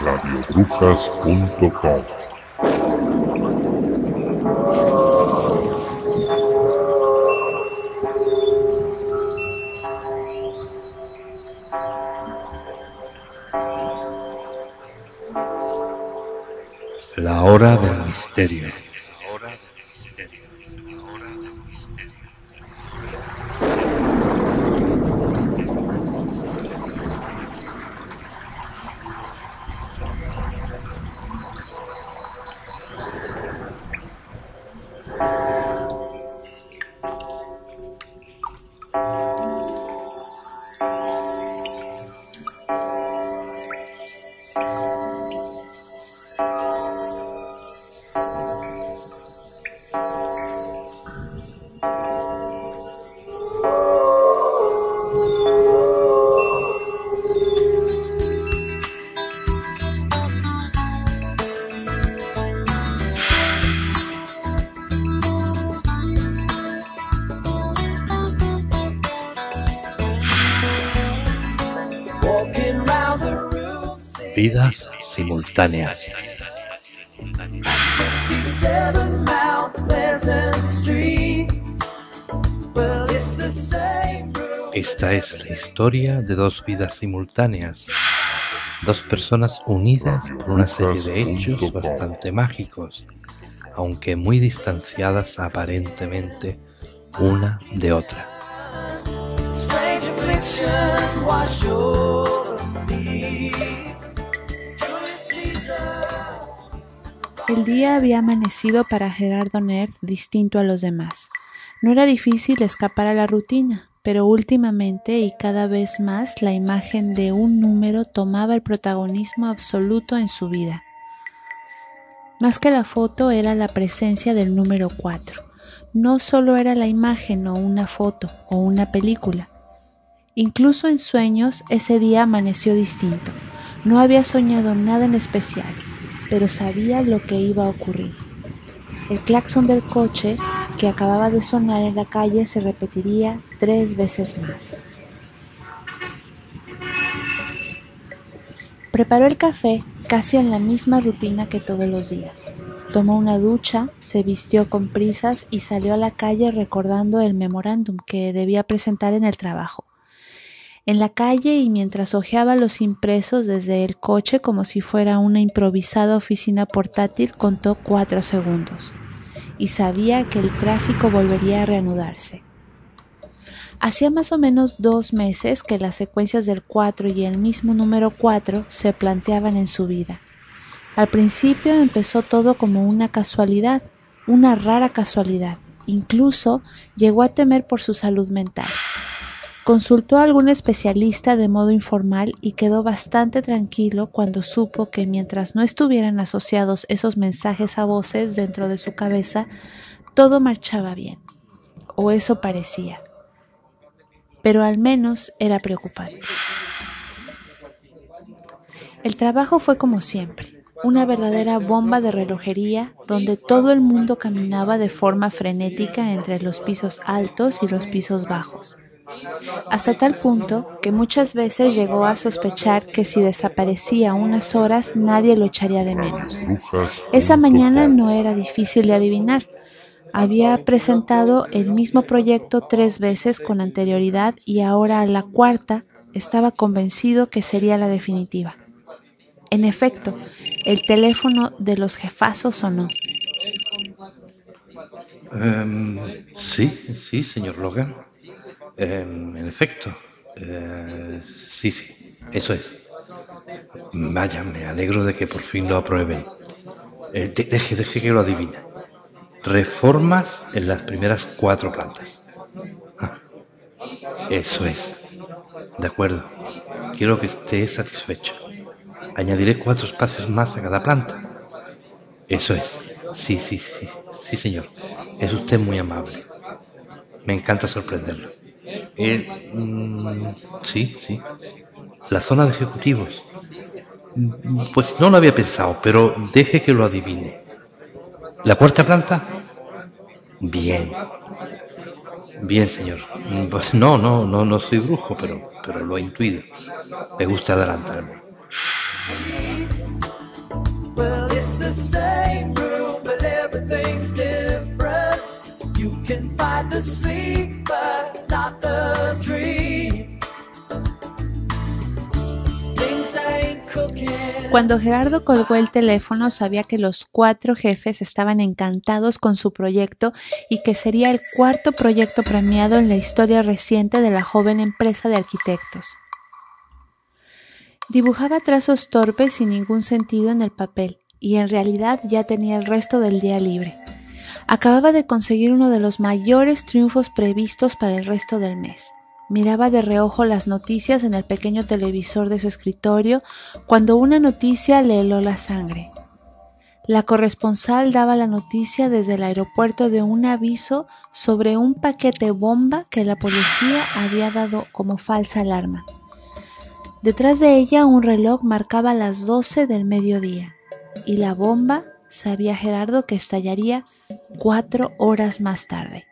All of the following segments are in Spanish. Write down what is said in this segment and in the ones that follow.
radiobrujas.com La hora del misterio. Simultáneas. Esta es la historia de dos vidas simultáneas, dos personas unidas por una serie de hechos bastante mágicos, aunque muy distanciadas aparentemente una de otra. El día había amanecido para Gerardo Nerd distinto a los demás. No era difícil escapar a la rutina, pero últimamente y cada vez más la imagen de un número tomaba el protagonismo absoluto en su vida. Más que la foto era la presencia del número 4. No solo era la imagen o una foto o una película. Incluso en sueños ese día amaneció distinto. No había soñado nada en especial pero sabía lo que iba a ocurrir. El claxon del coche que acababa de sonar en la calle se repetiría tres veces más. Preparó el café casi en la misma rutina que todos los días. Tomó una ducha, se vistió con prisas y salió a la calle recordando el memorándum que debía presentar en el trabajo en la calle y mientras hojeaba los impresos desde el coche como si fuera una improvisada oficina portátil contó cuatro segundos y sabía que el tráfico volvería a reanudarse. Hacía más o menos dos meses que las secuencias del 4 y el mismo número 4 se planteaban en su vida. Al principio empezó todo como una casualidad, una rara casualidad. Incluso llegó a temer por su salud mental. Consultó a algún especialista de modo informal y quedó bastante tranquilo cuando supo que mientras no estuvieran asociados esos mensajes a voces dentro de su cabeza, todo marchaba bien. O eso parecía. Pero al menos era preocupante. El trabajo fue como siempre, una verdadera bomba de relojería donde todo el mundo caminaba de forma frenética entre los pisos altos y los pisos bajos hasta tal punto que muchas veces llegó a sospechar que si desaparecía unas horas nadie lo echaría de menos. Esa mañana no era difícil de adivinar. Había presentado el mismo proyecto tres veces con anterioridad y ahora a la cuarta estaba convencido que sería la definitiva. En efecto, el teléfono de los jefazos sonó. Em, sí, sí, señor Logan. Em, en efecto, eh, sí, sí, eso es. Vaya, me alegro de que por fin lo aprueben. Eh, deje, deje que lo adivine. Reformas en las primeras cuatro plantas. Ah, eso es. De acuerdo. Quiero que esté satisfecho. Añadiré cuatro espacios más a cada planta. Eso es. Sí, sí, sí. Sí, señor. Es usted muy amable. Me encanta sorprenderlo. Eh, mm, sí, sí. La zona de ejecutivos. Mm, pues no lo había pensado, pero deje que lo adivine. ¿La cuarta planta? Bien. Bien, señor. Pues no, no, no, no soy brujo, pero, pero lo he intuido. Me gusta adelantarme. Well, it's the same room, but everything's different. You can fight the sleep, Cuando Gerardo colgó el teléfono sabía que los cuatro jefes estaban encantados con su proyecto y que sería el cuarto proyecto premiado en la historia reciente de la joven empresa de arquitectos. Dibujaba trazos torpes sin ningún sentido en el papel y en realidad ya tenía el resto del día libre. Acababa de conseguir uno de los mayores triunfos previstos para el resto del mes. Miraba de reojo las noticias en el pequeño televisor de su escritorio cuando una noticia le heló la sangre. La corresponsal daba la noticia desde el aeropuerto de un aviso sobre un paquete bomba que la policía había dado como falsa alarma. Detrás de ella un reloj marcaba las 12 del mediodía y la bomba sabía Gerardo que estallaría cuatro horas más tarde.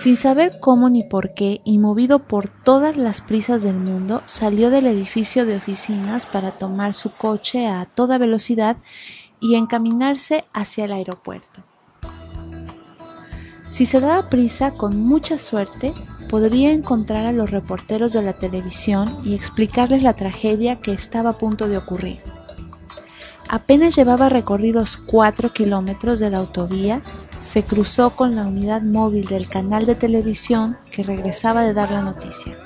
Sin saber cómo ni por qué y movido por todas las prisas del mundo, salió del edificio de oficinas para tomar su coche a toda velocidad y encaminarse hacia el aeropuerto. Si se daba prisa, con mucha suerte, podría encontrar a los reporteros de la televisión y explicarles la tragedia que estaba a punto de ocurrir. Apenas llevaba recorridos cuatro kilómetros de la autovía, se cruzó con la unidad móvil del canal de televisión que regresaba de dar la noticia.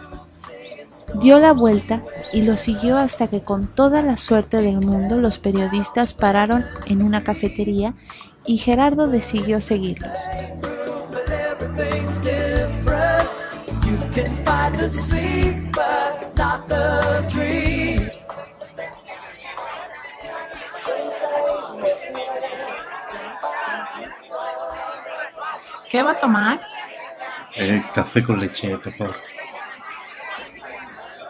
Dio la vuelta y lo siguió hasta que con toda la suerte del mundo los periodistas pararon en una cafetería y Gerardo decidió seguirlos. ¿Qué va a tomar? Eh, café con leche, por favor.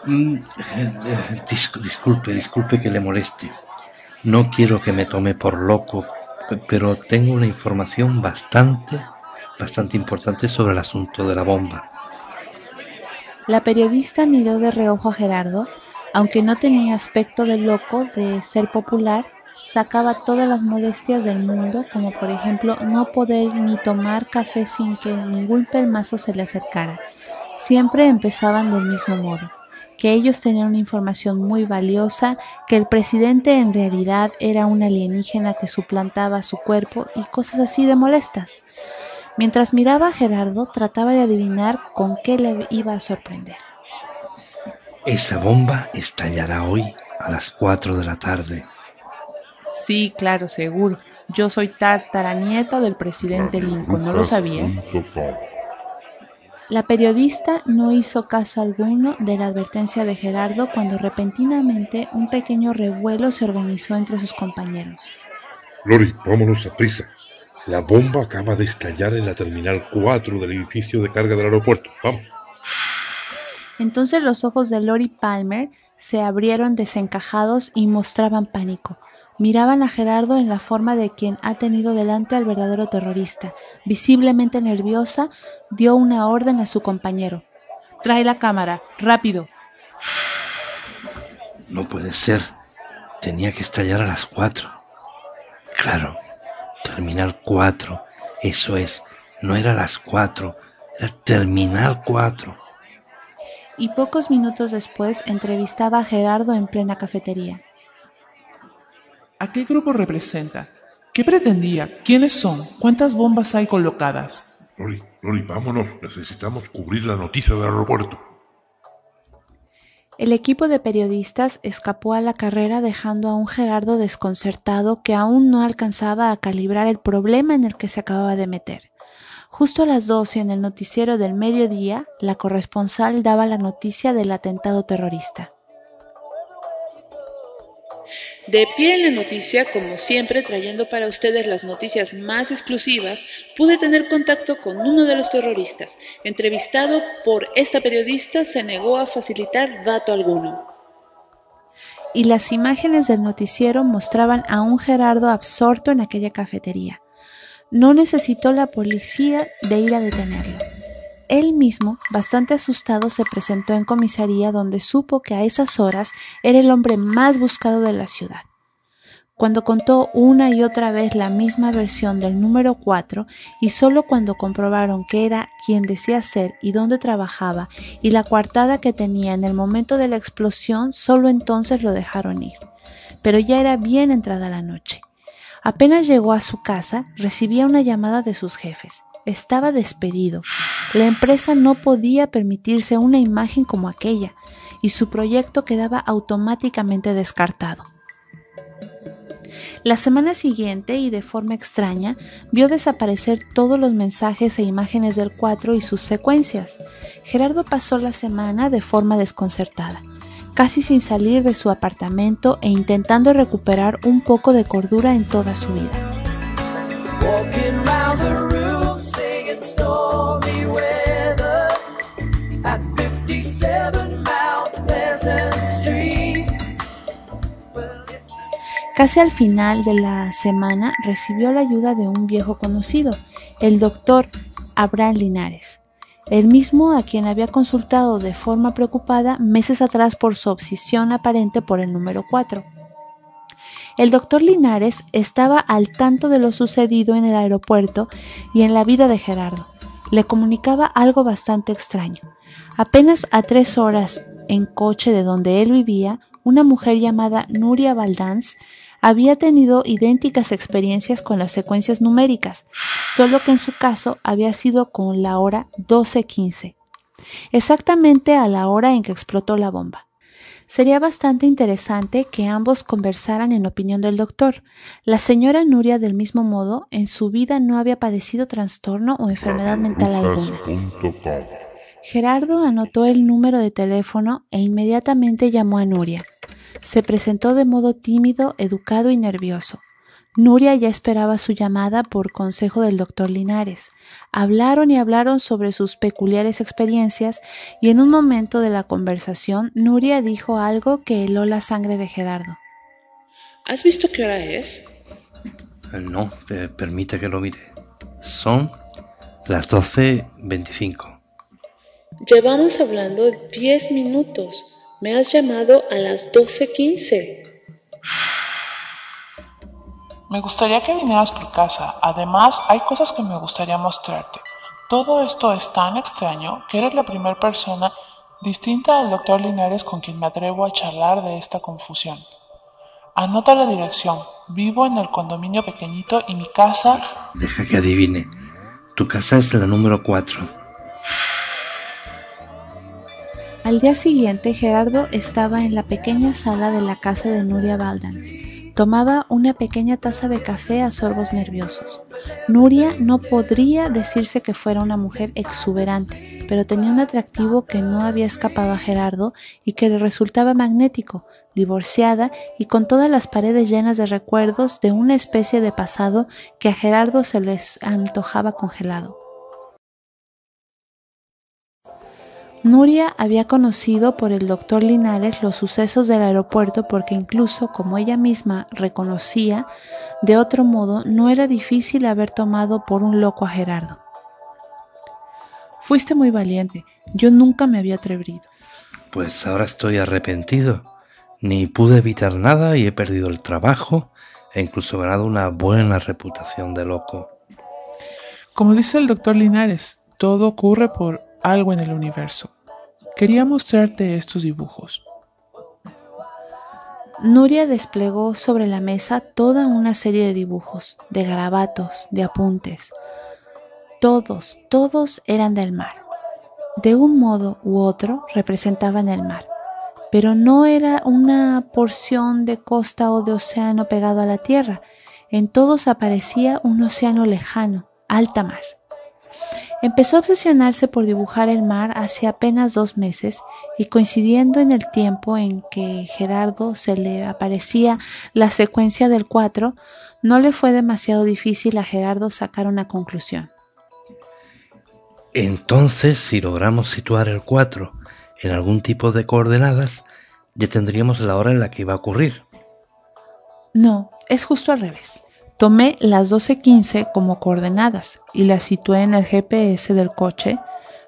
Mm, eh, eh, dis- disculpe, disculpe que le moleste. No quiero que me tome por loco, pe- pero tengo una información bastante, bastante importante sobre el asunto de la bomba. La periodista miró de reojo a Gerardo, aunque no tenía aspecto de loco de ser popular, sacaba todas las molestias del mundo, como por ejemplo no poder ni tomar café sin que ningún pelmazo se le acercara. Siempre empezaban del mismo modo, que ellos tenían una información muy valiosa, que el presidente en realidad era un alienígena que suplantaba su cuerpo y cosas así de molestas. Mientras miraba a Gerardo, trataba de adivinar con qué le iba a sorprender. Esa bomba estallará hoy a las 4 de la tarde. Sí, claro, seguro. Yo soy tartaranieta del presidente Lincoln, ¿no lo sabía? La periodista no hizo caso alguno de la advertencia de Gerardo cuando repentinamente un pequeño revuelo se organizó entre sus compañeros. Lori, vámonos a prisa. La bomba acaba de estallar en la terminal 4 del edificio de carga del aeropuerto. Vamos. Entonces los ojos de Lori Palmer se abrieron desencajados y mostraban pánico. Miraban a Gerardo en la forma de quien ha tenido delante al verdadero terrorista. Visiblemente nerviosa, dio una orden a su compañero. Trae la cámara, rápido. No puede ser. Tenía que estallar a las 4. Claro, terminal 4. Eso es. No era las 4. Era terminal 4. Y pocos minutos después entrevistaba a Gerardo en plena cafetería. ¿A qué grupo representa? ¿Qué pretendía? ¿Quiénes son? ¿Cuántas bombas hay colocadas? Lori, Lori, vámonos. Necesitamos cubrir la noticia del aeropuerto. El equipo de periodistas escapó a la carrera dejando a un Gerardo desconcertado que aún no alcanzaba a calibrar el problema en el que se acababa de meter. Justo a las 12 en el noticiero del mediodía, la corresponsal daba la noticia del atentado terrorista. De pie en la noticia, como siempre trayendo para ustedes las noticias más exclusivas, pude tener contacto con uno de los terroristas. Entrevistado por esta periodista, se negó a facilitar dato alguno. Y las imágenes del noticiero mostraban a un Gerardo absorto en aquella cafetería. no necesitó la policía de ir a detenerlo. Él mismo, bastante asustado, se presentó en comisaría donde supo que a esas horas era el hombre más buscado de la ciudad. Cuando contó una y otra vez la misma versión del número 4 y solo cuando comprobaron que era quien decía ser y dónde trabajaba y la coartada que tenía en el momento de la explosión, solo entonces lo dejaron ir. Pero ya era bien entrada la noche. Apenas llegó a su casa, recibía una llamada de sus jefes. Estaba despedido. La empresa no podía permitirse una imagen como aquella, y su proyecto quedaba automáticamente descartado. La semana siguiente, y de forma extraña, vio desaparecer todos los mensajes e imágenes del 4 y sus secuencias. Gerardo pasó la semana de forma desconcertada, casi sin salir de su apartamento e intentando recuperar un poco de cordura en toda su vida. Stormy weather at 57 Mount Pleasant Street. Well, it's the Casi al final de la semana recibió la ayuda de un viejo conocido, el doctor Abraham Linares, el mismo a quien había consultado de forma preocupada meses atrás por su obsesión aparente por el número 4. El doctor Linares estaba al tanto de lo sucedido en el aeropuerto y en la vida de Gerardo. Le comunicaba algo bastante extraño. Apenas a tres horas en coche de donde él vivía, una mujer llamada Nuria Valdanz había tenido idénticas experiencias con las secuencias numéricas, solo que en su caso había sido con la hora 12.15, exactamente a la hora en que explotó la bomba. Sería bastante interesante que ambos conversaran en opinión del doctor. La señora Nuria, del mismo modo, en su vida no había padecido trastorno o enfermedad mental alguna. Gerardo anotó el número de teléfono e inmediatamente llamó a Nuria. Se presentó de modo tímido, educado y nervioso. Nuria ya esperaba su llamada por consejo del doctor Linares. Hablaron y hablaron sobre sus peculiares experiencias y en un momento de la conversación Nuria dijo algo que heló la sangre de Gerardo. ¿Has visto qué hora es? Eh, No, eh, permite que lo mire. Son las 12.25. Llevamos hablando 10 minutos. Me has llamado a las 12.15. Me gustaría que vinieras por casa. Además, hay cosas que me gustaría mostrarte. Todo esto es tan extraño que eres la primera persona distinta al doctor Linares con quien me atrevo a charlar de esta confusión. Anota la dirección. Vivo en el condominio pequeñito y mi casa Deja que adivine. Tu casa es la número 4. Al día siguiente, Gerardo estaba en la pequeña sala de la casa de Nuria Valdanz. Tomaba una pequeña taza de café a sorbos nerviosos. Nuria no podría decirse que fuera una mujer exuberante, pero tenía un atractivo que no había escapado a Gerardo y que le resultaba magnético, divorciada y con todas las paredes llenas de recuerdos de una especie de pasado que a Gerardo se les antojaba congelado. Nuria había conocido por el doctor Linares los sucesos del aeropuerto porque incluso, como ella misma reconocía, de otro modo no era difícil haber tomado por un loco a Gerardo. Fuiste muy valiente. Yo nunca me había atrevido. Pues ahora estoy arrepentido. Ni pude evitar nada y he perdido el trabajo e incluso ganado una buena reputación de loco. Como dice el doctor Linares, todo ocurre por algo en el universo. Quería mostrarte estos dibujos. Nuria desplegó sobre la mesa toda una serie de dibujos, de garabatos, de apuntes. Todos, todos eran del mar. De un modo u otro representaban el mar, pero no era una porción de costa o de océano pegado a la tierra. En todos aparecía un océano lejano, alta mar. Empezó a obsesionarse por dibujar el mar hace apenas dos meses y coincidiendo en el tiempo en que Gerardo se le aparecía la secuencia del 4, no le fue demasiado difícil a Gerardo sacar una conclusión. Entonces, si logramos situar el 4 en algún tipo de coordenadas, ya tendríamos la hora en la que iba a ocurrir. No, es justo al revés. Tomé las 12.15 como coordenadas y las situé en el GPS del coche.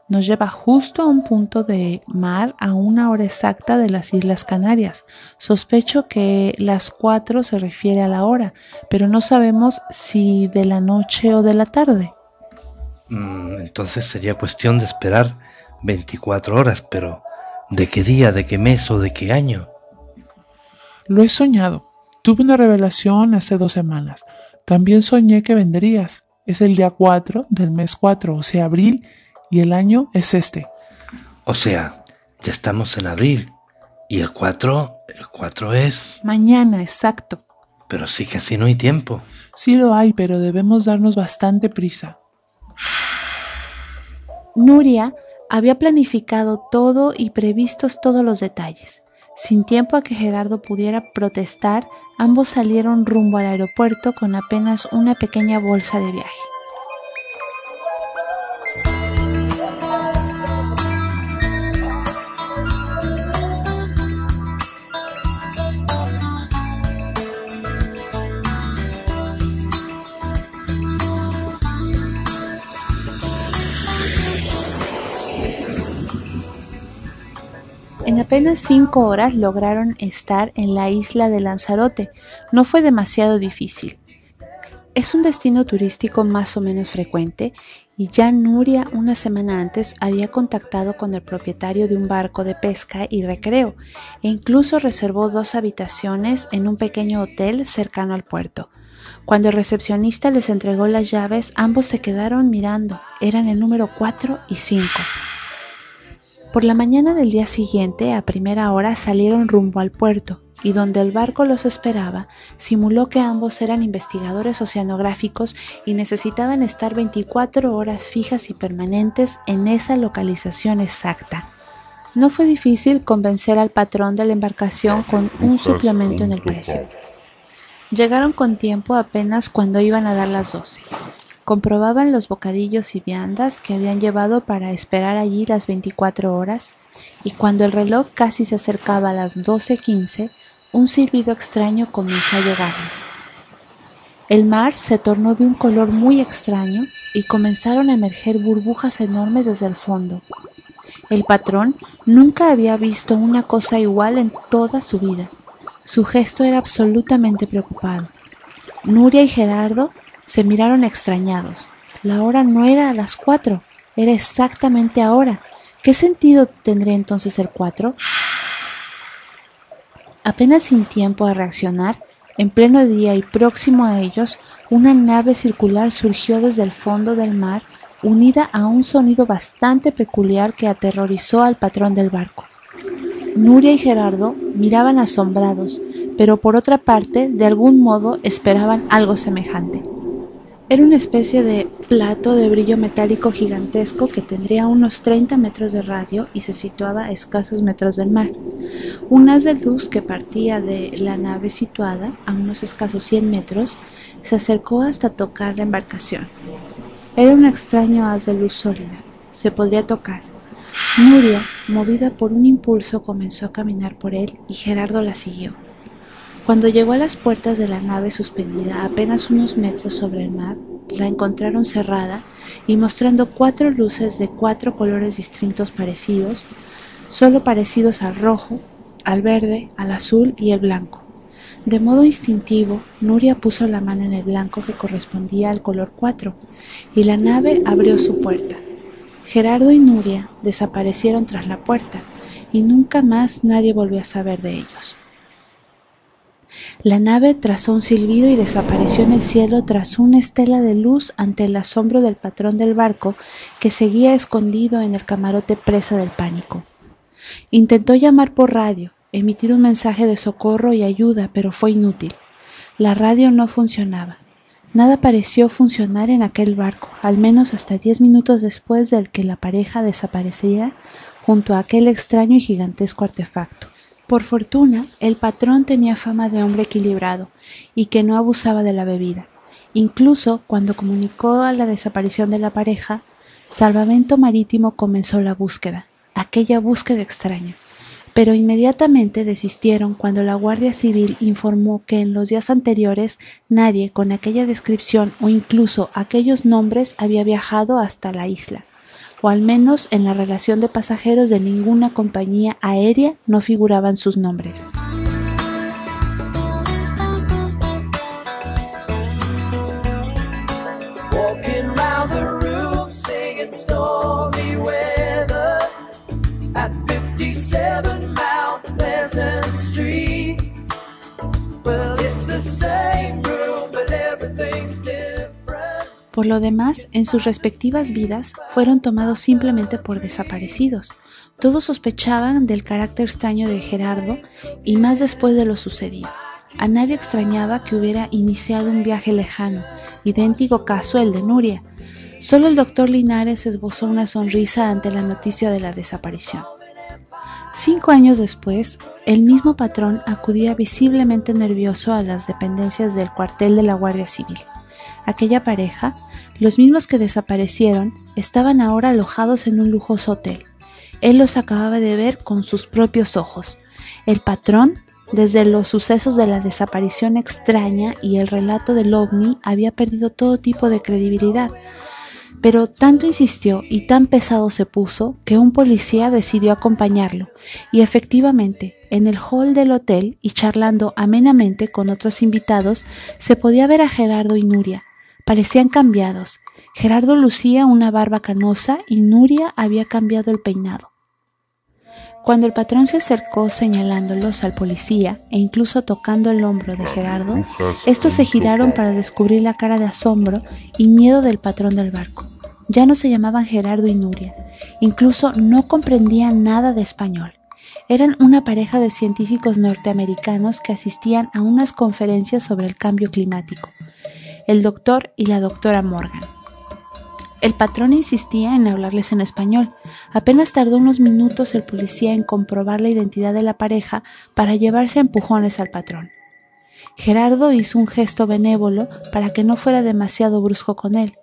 Nos lleva justo a un punto de mar a una hora exacta de las Islas Canarias. Sospecho que las 4 se refiere a la hora, pero no sabemos si de la noche o de la tarde. Mm, entonces sería cuestión de esperar 24 horas, pero ¿de qué día, de qué mes o de qué año? Lo he soñado. Tuve una revelación hace dos semanas. También soñé que venderías. Es el día 4 del mes 4, o sea, abril, y el año es este. O sea, ya estamos en abril. Y el 4, el 4 es... Mañana, exacto. Pero sí que así no hay tiempo. Sí lo hay, pero debemos darnos bastante prisa. Nuria había planificado todo y previstos todos los detalles. Sin tiempo a que Gerardo pudiera protestar, ambos salieron rumbo al aeropuerto con apenas una pequeña bolsa de viaje. En apenas cinco horas lograron estar en la isla de Lanzarote. No fue demasiado difícil. Es un destino turístico más o menos frecuente y ya Nuria una semana antes había contactado con el propietario de un barco de pesca y recreo e incluso reservó dos habitaciones en un pequeño hotel cercano al puerto. Cuando el recepcionista les entregó las llaves, ambos se quedaron mirando. Eran el número 4 y 5. Por la mañana del día siguiente, a primera hora, salieron rumbo al puerto, y donde el barco los esperaba, simuló que ambos eran investigadores oceanográficos y necesitaban estar 24 horas fijas y permanentes en esa localización exacta. No fue difícil convencer al patrón de la embarcación con un suplemento en el precio. Llegaron con tiempo apenas cuando iban a dar las 12. Comprobaban los bocadillos y viandas que habían llevado para esperar allí las 24 horas, y cuando el reloj casi se acercaba a las 12.15, un silbido extraño comenzó a llegarles. El mar se tornó de un color muy extraño y comenzaron a emerger burbujas enormes desde el fondo. El patrón nunca había visto una cosa igual en toda su vida. Su gesto era absolutamente preocupado. Nuria y Gerardo se miraron extrañados. La hora no era a las cuatro, era exactamente ahora. ¿Qué sentido tendría entonces el cuatro? Apenas sin tiempo a reaccionar, en pleno día y próximo a ellos, una nave circular surgió desde el fondo del mar, unida a un sonido bastante peculiar que aterrorizó al patrón del barco. Nuria y Gerardo miraban asombrados, pero por otra parte, de algún modo esperaban algo semejante. Era una especie de plato de brillo metálico gigantesco que tendría unos 30 metros de radio y se situaba a escasos metros del mar. Un haz de luz que partía de la nave situada a unos escasos 100 metros se acercó hasta tocar la embarcación. Era un extraño haz de luz sólida. Se podría tocar. Nuria, movida por un impulso, comenzó a caminar por él y Gerardo la siguió. Cuando llegó a las puertas de la nave suspendida apenas unos metros sobre el mar, la encontraron cerrada y mostrando cuatro luces de cuatro colores distintos parecidos, solo parecidos al rojo, al verde, al azul y el blanco. De modo instintivo, Nuria puso la mano en el blanco que correspondía al color 4 y la nave abrió su puerta. Gerardo y Nuria desaparecieron tras la puerta y nunca más nadie volvió a saber de ellos. La nave trazó un silbido y desapareció en el cielo tras una estela de luz ante el asombro del patrón del barco que seguía escondido en el camarote presa del pánico. Intentó llamar por radio, emitir un mensaje de socorro y ayuda, pero fue inútil. La radio no funcionaba. Nada pareció funcionar en aquel barco, al menos hasta diez minutos después del que la pareja desaparecía junto a aquel extraño y gigantesco artefacto. Por fortuna, el patrón tenía fama de hombre equilibrado y que no abusaba de la bebida. Incluso cuando comunicó la desaparición de la pareja, Salvamento Marítimo comenzó la búsqueda, aquella búsqueda extraña. pero inmediatamente desistieron cuando la Guardia Civil informó que en los días anteriores nadie con aquella descripción o incluso aquellos nombres había viajado hasta la isla, o al menos en la relación de pasajeros de ninguna compañía aérea no figuraban sus nombres. The room Por lo demás, en sus respectivas vidas fueron tomados simplemente por desaparecidos. Todos sospechaban del carácter extraño de Gerardo y más después de lo sucedido. A nadie extrañaba que hubiera iniciado un viaje lejano, idéntico caso el de Nuria. Solo el doctor Linares esbozó una sonrisa ante la noticia de la desaparición. Cinco años después, el mismo patrón acudía visiblemente nervioso a las dependencias del cuartel de la Guardia Civil. Aquella pareja, los mismos que desaparecieron, estaban ahora alojados en un lujoso hotel. Él los acababa de ver con sus propios ojos. El patrón, desde los sucesos de la desaparición extraña y el relato del ovni, había perdido todo tipo de credibilidad. Pero tanto insistió y tan pesado se puso que un policía decidió acompañarlo, y efectivamente, en el hall del hotel y charlando amenamente con otros invitados, se podía ver a Gerardo y Nuria. Parecían cambiados. Gerardo lucía una barba canosa y Nuria había cambiado el peinado. Cuando el patrón se acercó señalándolos al policía e incluso tocando el hombro de Gerardo, estos se giraron para descubrir la cara de asombro y miedo del patrón del barco. Ya no se llamaban Gerardo y Nuria, incluso no comprendían nada de español. Eran una pareja de científicos norteamericanos que asistían a unas conferencias sobre el cambio climático, el doctor y la doctora Morgan. El patrón insistía en hablarles en español. Apenas tardó unos minutos el policía en comprobar la identidad de la pareja para llevarse a empujones al patrón. Gerardo hizo un gesto benévolo para que no fuera demasiado brusco con él.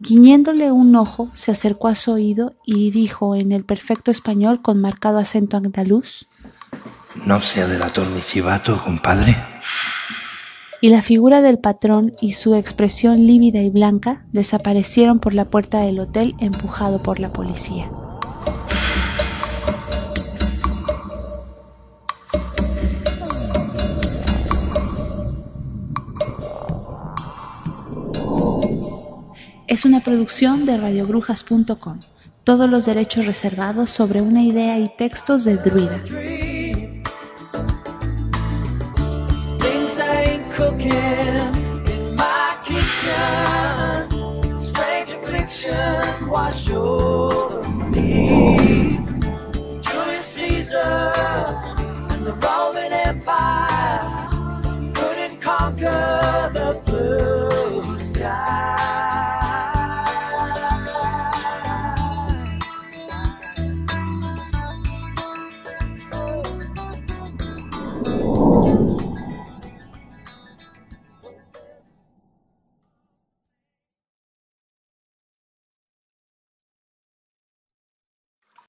Guiñéndole un ojo, se acercó a su oído y dijo en el perfecto español con marcado acento andaluz No sea delator mi chivato, compadre. Y la figura del patrón y su expresión lívida y blanca desaparecieron por la puerta del hotel empujado por la policía. Es una producción de radiobrujas.com. Todos los derechos reservados sobre una idea y textos de Druida. cooking in my kitchen. Strange affliction wash over me. Julius Caesar and the Roman Empire.